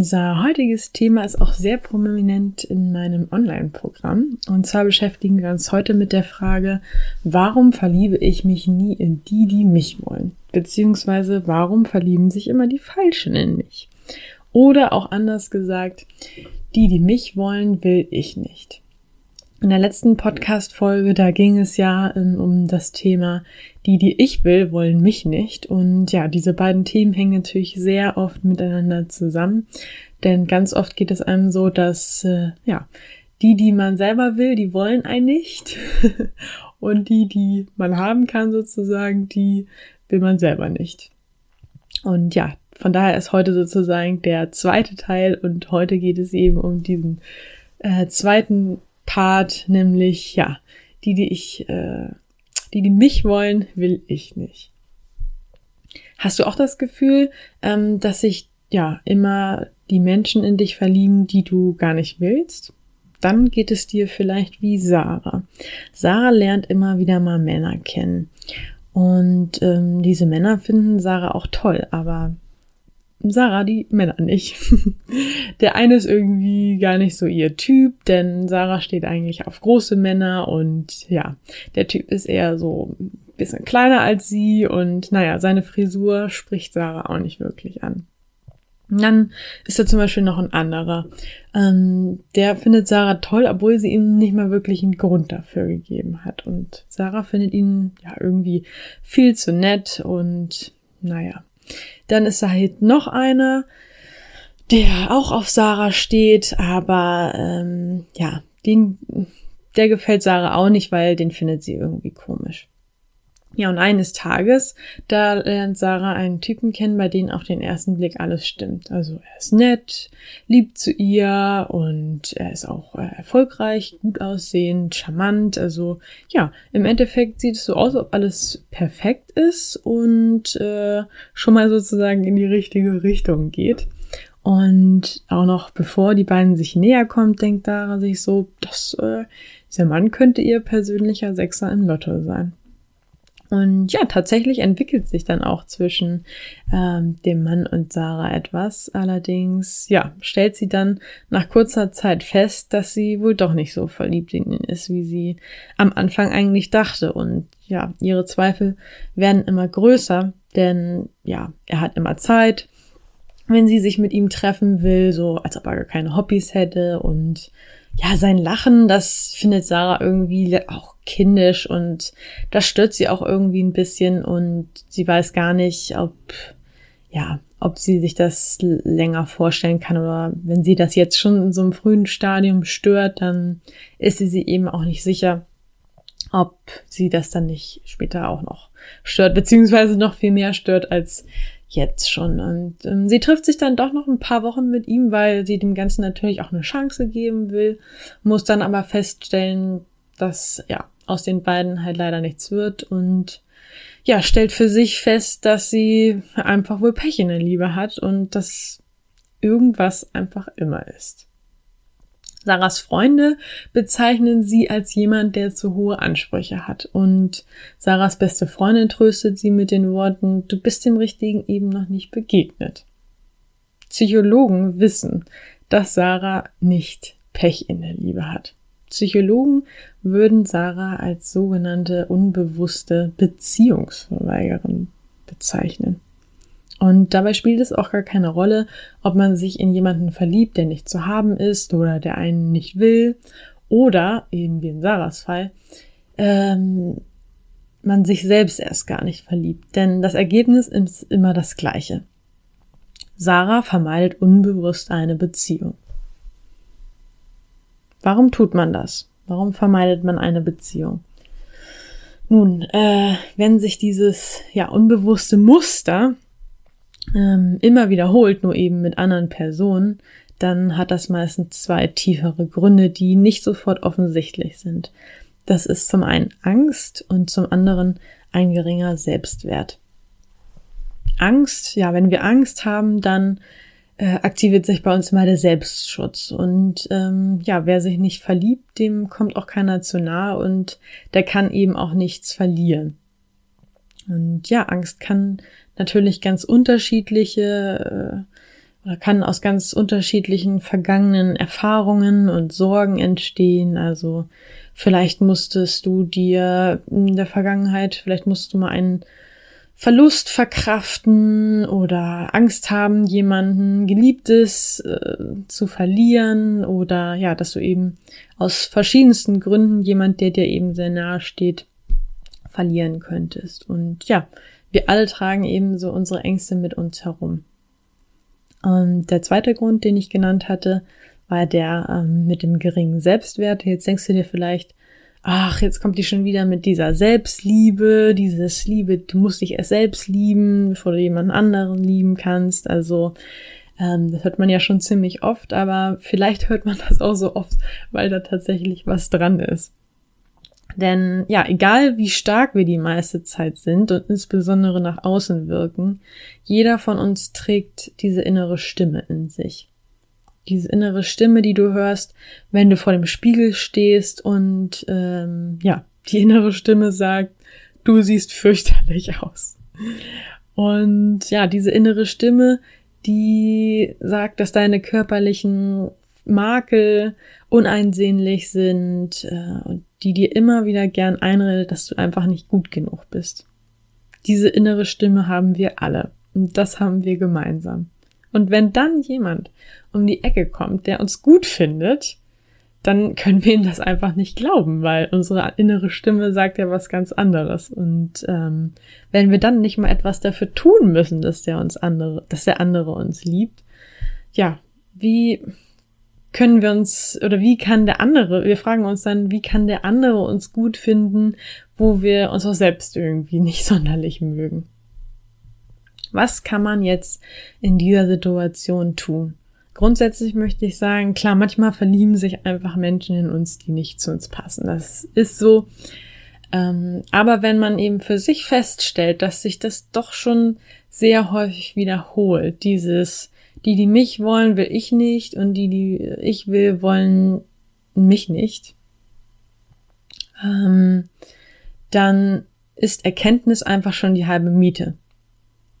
Unser heutiges Thema ist auch sehr prominent in meinem Online-Programm. Und zwar beschäftigen wir uns heute mit der Frage, warum verliebe ich mich nie in die, die mich wollen? Beziehungsweise, warum verlieben sich immer die Falschen in mich? Oder auch anders gesagt, die, die mich wollen, will ich nicht. In der letzten Podcast-Folge, da ging es ja ähm, um das Thema, die, die ich will, wollen mich nicht. Und ja, diese beiden Themen hängen natürlich sehr oft miteinander zusammen. Denn ganz oft geht es einem so, dass, äh, ja, die, die man selber will, die wollen einen nicht. Und die, die man haben kann sozusagen, die will man selber nicht. Und ja, von daher ist heute sozusagen der zweite Teil und heute geht es eben um diesen äh, zweiten Part, nämlich ja, die, die ich, äh, die, die mich wollen, will ich nicht. Hast du auch das Gefühl, ähm, dass sich ja immer die Menschen in dich verlieben, die du gar nicht willst? Dann geht es dir vielleicht wie Sarah. Sarah lernt immer wieder mal Männer kennen. Und ähm, diese Männer finden Sarah auch toll, aber Sarah die Männer nicht. Der eine ist irgendwie gar nicht so ihr Typ, denn Sarah steht eigentlich auf große Männer und ja, der Typ ist eher so ein bisschen kleiner als sie und naja, seine Frisur spricht Sarah auch nicht wirklich an. Dann ist da zum Beispiel noch ein anderer. Ähm, der findet Sarah toll, obwohl sie ihm nicht mal wirklich einen Grund dafür gegeben hat. Und Sarah findet ihn ja irgendwie viel zu nett und naja, dann ist da halt noch einer, der auch auf Sarah steht, aber ähm, ja, den, der gefällt Sarah auch nicht, weil den findet sie irgendwie komisch. Ja, und eines Tages, da lernt Sarah einen Typen kennen, bei dem auf den ersten Blick alles stimmt. Also er ist nett, liebt zu ihr und er ist auch äh, erfolgreich, gut aussehend, charmant. Also ja, im Endeffekt sieht es so aus, ob alles perfekt ist und äh, schon mal sozusagen in die richtige Richtung geht. Und auch noch bevor die beiden sich näher kommt, denkt Sarah sich so, dass äh, dieser Mann könnte ihr persönlicher Sechser im Lotto sein. Und ja, tatsächlich entwickelt sich dann auch zwischen ähm, dem Mann und Sarah etwas. Allerdings, ja, stellt sie dann nach kurzer Zeit fest, dass sie wohl doch nicht so verliebt in ihn ist, wie sie am Anfang eigentlich dachte. Und ja, ihre Zweifel werden immer größer, denn ja, er hat immer Zeit, wenn sie sich mit ihm treffen will, so als ob er keine Hobbys hätte und ja, sein Lachen, das findet Sarah irgendwie auch kindisch und das stört sie auch irgendwie ein bisschen und sie weiß gar nicht, ob, ja, ob sie sich das länger vorstellen kann oder wenn sie das jetzt schon in so einem frühen Stadium stört, dann ist sie sich eben auch nicht sicher, ob sie das dann nicht später auch noch stört, beziehungsweise noch viel mehr stört als jetzt schon. Und ähm, sie trifft sich dann doch noch ein paar Wochen mit ihm, weil sie dem Ganzen natürlich auch eine Chance geben will, muss dann aber feststellen, dass ja aus den beiden halt leider nichts wird und ja, stellt für sich fest, dass sie einfach wohl Pech in der Liebe hat und dass irgendwas einfach immer ist. Sarahs Freunde bezeichnen sie als jemand, der zu hohe Ansprüche hat. Und Sarahs beste Freundin tröstet sie mit den Worten, du bist dem Richtigen eben noch nicht begegnet. Psychologen wissen, dass Sarah nicht Pech in der Liebe hat. Psychologen würden Sarah als sogenannte unbewusste Beziehungsverweigerin bezeichnen. Und dabei spielt es auch gar keine Rolle, ob man sich in jemanden verliebt, der nicht zu haben ist oder der einen nicht will, oder, eben wie in Sarahs Fall, ähm, man sich selbst erst gar nicht verliebt. Denn das Ergebnis ist immer das gleiche. Sarah vermeidet unbewusst eine Beziehung. Warum tut man das? Warum vermeidet man eine Beziehung? Nun, äh, wenn sich dieses ja unbewusste Muster ähm, immer wiederholt, nur eben mit anderen Personen, dann hat das meistens zwei tiefere Gründe, die nicht sofort offensichtlich sind. Das ist zum einen Angst und zum anderen ein geringer Selbstwert. Angst, ja, wenn wir Angst haben, dann äh, aktiviert sich bei uns mal der Selbstschutz. Und ähm, ja, wer sich nicht verliebt, dem kommt auch keiner zu nahe und der kann eben auch nichts verlieren. Und ja, Angst kann natürlich ganz unterschiedliche äh, oder kann aus ganz unterschiedlichen vergangenen Erfahrungen und Sorgen entstehen. Also vielleicht musstest du dir in der Vergangenheit, vielleicht musst du mal einen Verlust verkraften oder Angst haben, jemanden Geliebtes äh, zu verlieren oder ja, dass du eben aus verschiedensten Gründen jemand, der dir eben sehr nahe steht, verlieren könntest. Und ja, wir alle tragen eben so unsere Ängste mit uns herum. Und der zweite Grund, den ich genannt hatte, war der ähm, mit dem geringen Selbstwert. Jetzt denkst du dir vielleicht, ach, jetzt kommt die schon wieder mit dieser Selbstliebe, dieses Liebe, du musst dich erst selbst lieben, bevor du jemanden anderen lieben kannst. Also ähm, das hört man ja schon ziemlich oft, aber vielleicht hört man das auch so oft, weil da tatsächlich was dran ist. Denn ja, egal wie stark wir die meiste Zeit sind und insbesondere nach außen wirken, jeder von uns trägt diese innere Stimme in sich diese innere Stimme, die du hörst, wenn du vor dem Spiegel stehst und ähm, ja, die innere Stimme sagt, du siehst fürchterlich aus. Und ja, diese innere Stimme, die sagt, dass deine körperlichen Makel uneinsehnlich sind äh, und die dir immer wieder gern einredet, dass du einfach nicht gut genug bist. Diese innere Stimme haben wir alle und das haben wir gemeinsam. Und wenn dann jemand um die Ecke kommt, der uns gut findet, dann können wir ihm das einfach nicht glauben, weil unsere innere Stimme sagt ja was ganz anderes. Und ähm, wenn wir dann nicht mal etwas dafür tun müssen, dass der uns andere, dass der andere uns liebt, ja, wie können wir uns oder wie kann der andere, wir fragen uns dann, wie kann der andere uns gut finden, wo wir uns auch selbst irgendwie nicht sonderlich mögen? Was kann man jetzt in dieser Situation tun? Grundsätzlich möchte ich sagen, klar, manchmal verlieben sich einfach Menschen in uns, die nicht zu uns passen. Das ist so. Ähm, aber wenn man eben für sich feststellt, dass sich das doch schon sehr häufig wiederholt, dieses, die, die mich wollen, will ich nicht und die, die ich will, wollen mich nicht, ähm, dann ist Erkenntnis einfach schon die halbe Miete.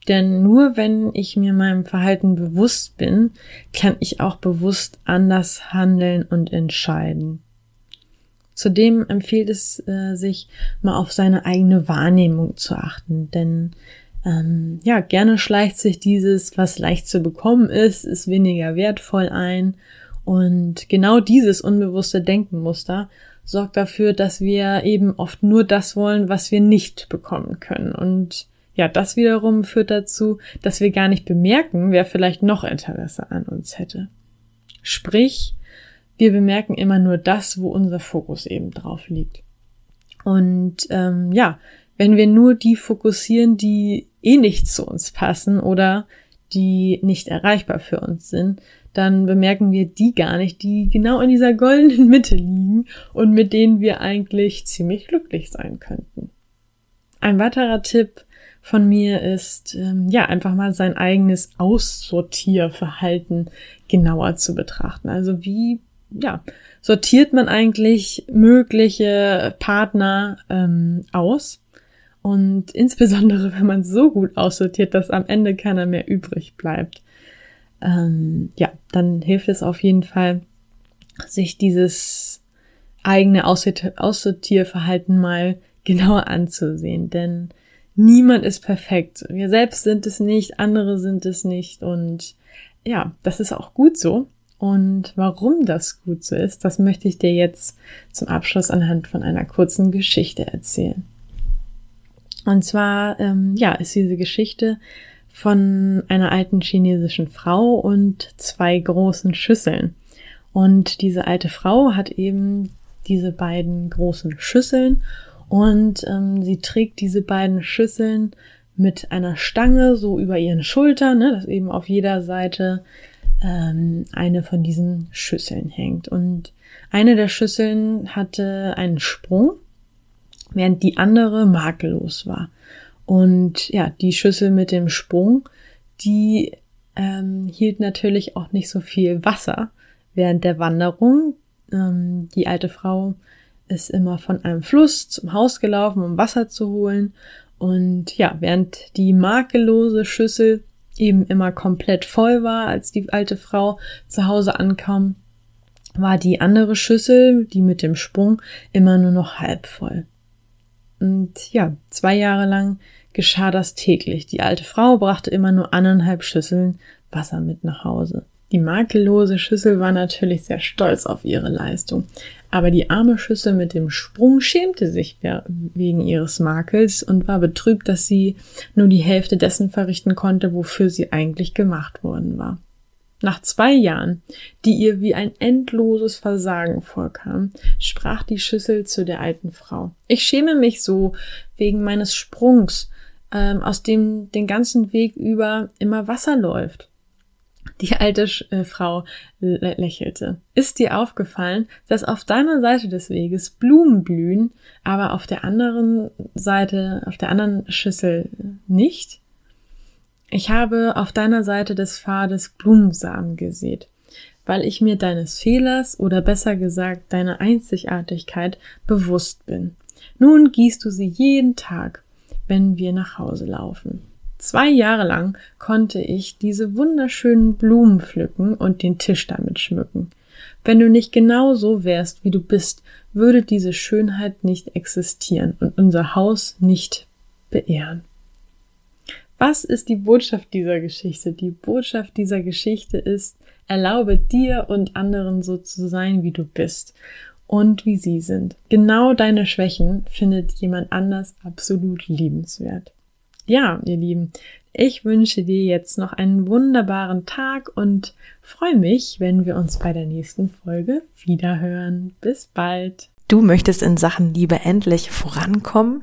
Denn nur wenn ich mir meinem Verhalten bewusst bin, kann ich auch bewusst anders handeln und entscheiden. Zudem empfiehlt es äh, sich, mal auf seine eigene Wahrnehmung zu achten, denn ähm, ja, gerne schleicht sich dieses, was leicht zu bekommen ist, ist weniger wertvoll ein. Und genau dieses unbewusste Denkenmuster sorgt dafür, dass wir eben oft nur das wollen, was wir nicht bekommen können. Und ja, das wiederum führt dazu, dass wir gar nicht bemerken, wer vielleicht noch Interesse an uns hätte. Sprich, wir bemerken immer nur das, wo unser Fokus eben drauf liegt. Und ähm, ja, wenn wir nur die fokussieren, die eh nicht zu uns passen oder die nicht erreichbar für uns sind, dann bemerken wir die gar nicht, die genau in dieser goldenen Mitte liegen und mit denen wir eigentlich ziemlich glücklich sein könnten. Ein weiterer Tipp von mir ist, ähm, ja, einfach mal sein eigenes Aussortierverhalten genauer zu betrachten. Also wie, ja, sortiert man eigentlich mögliche Partner ähm, aus? Und insbesondere, wenn man so gut aussortiert, dass am Ende keiner mehr übrig bleibt. Ähm, ja, dann hilft es auf jeden Fall, sich dieses eigene Aussortierverhalten mal genauer anzusehen. Denn niemand ist perfekt. Wir selbst sind es nicht, andere sind es nicht und ja, das ist auch gut so. Und warum das gut so ist, das möchte ich dir jetzt zum Abschluss anhand von einer kurzen Geschichte erzählen. Und zwar, ähm, ja, ist diese Geschichte von einer alten chinesischen Frau und zwei großen Schüsseln. Und diese alte Frau hat eben diese beiden großen Schüsseln und ähm, sie trägt diese beiden Schüsseln mit einer Stange so über ihren Schultern, ne, dass eben auf jeder Seite ähm, eine von diesen Schüsseln hängt. Und eine der Schüsseln hatte einen Sprung, während die andere makellos war. Und ja, die Schüssel mit dem Sprung, die ähm, hielt natürlich auch nicht so viel Wasser während der Wanderung. Ähm, die alte Frau ist immer von einem Fluss zum Haus gelaufen, um Wasser zu holen. Und ja, während die makellose Schüssel eben immer komplett voll war, als die alte Frau zu Hause ankam, war die andere Schüssel, die mit dem Sprung, immer nur noch halb voll. Und ja, zwei Jahre lang geschah das täglich. Die alte Frau brachte immer nur anderthalb Schüsseln Wasser mit nach Hause. Die makellose Schüssel war natürlich sehr stolz auf ihre Leistung, aber die arme Schüssel mit dem Sprung schämte sich wegen ihres Makels und war betrübt, dass sie nur die Hälfte dessen verrichten konnte, wofür sie eigentlich gemacht worden war. Nach zwei Jahren, die ihr wie ein endloses Versagen vorkam, sprach die Schüssel zu der alten Frau. Ich schäme mich so wegen meines Sprungs, ähm, aus dem den ganzen Weg über immer Wasser läuft. Die alte äh, Frau lächelte. Ist dir aufgefallen, dass auf deiner Seite des Weges Blumen blühen, aber auf der anderen Seite, auf der anderen Schüssel nicht? Ich habe auf deiner Seite des Pfades Blumensamen gesät, weil ich mir deines Fehlers oder besser gesagt deiner Einzigartigkeit bewusst bin. Nun gießt du sie jeden Tag, wenn wir nach Hause laufen. Zwei Jahre lang konnte ich diese wunderschönen Blumen pflücken und den Tisch damit schmücken. Wenn du nicht genau so wärst, wie du bist, würde diese Schönheit nicht existieren und unser Haus nicht beehren. Was ist die Botschaft dieser Geschichte? Die Botschaft dieser Geschichte ist, erlaube dir und anderen so zu sein, wie du bist und wie sie sind. Genau deine Schwächen findet jemand anders absolut liebenswert. Ja, ihr Lieben, ich wünsche dir jetzt noch einen wunderbaren Tag und freue mich, wenn wir uns bei der nächsten Folge wiederhören. Bis bald. Du möchtest in Sachen Liebe endlich vorankommen,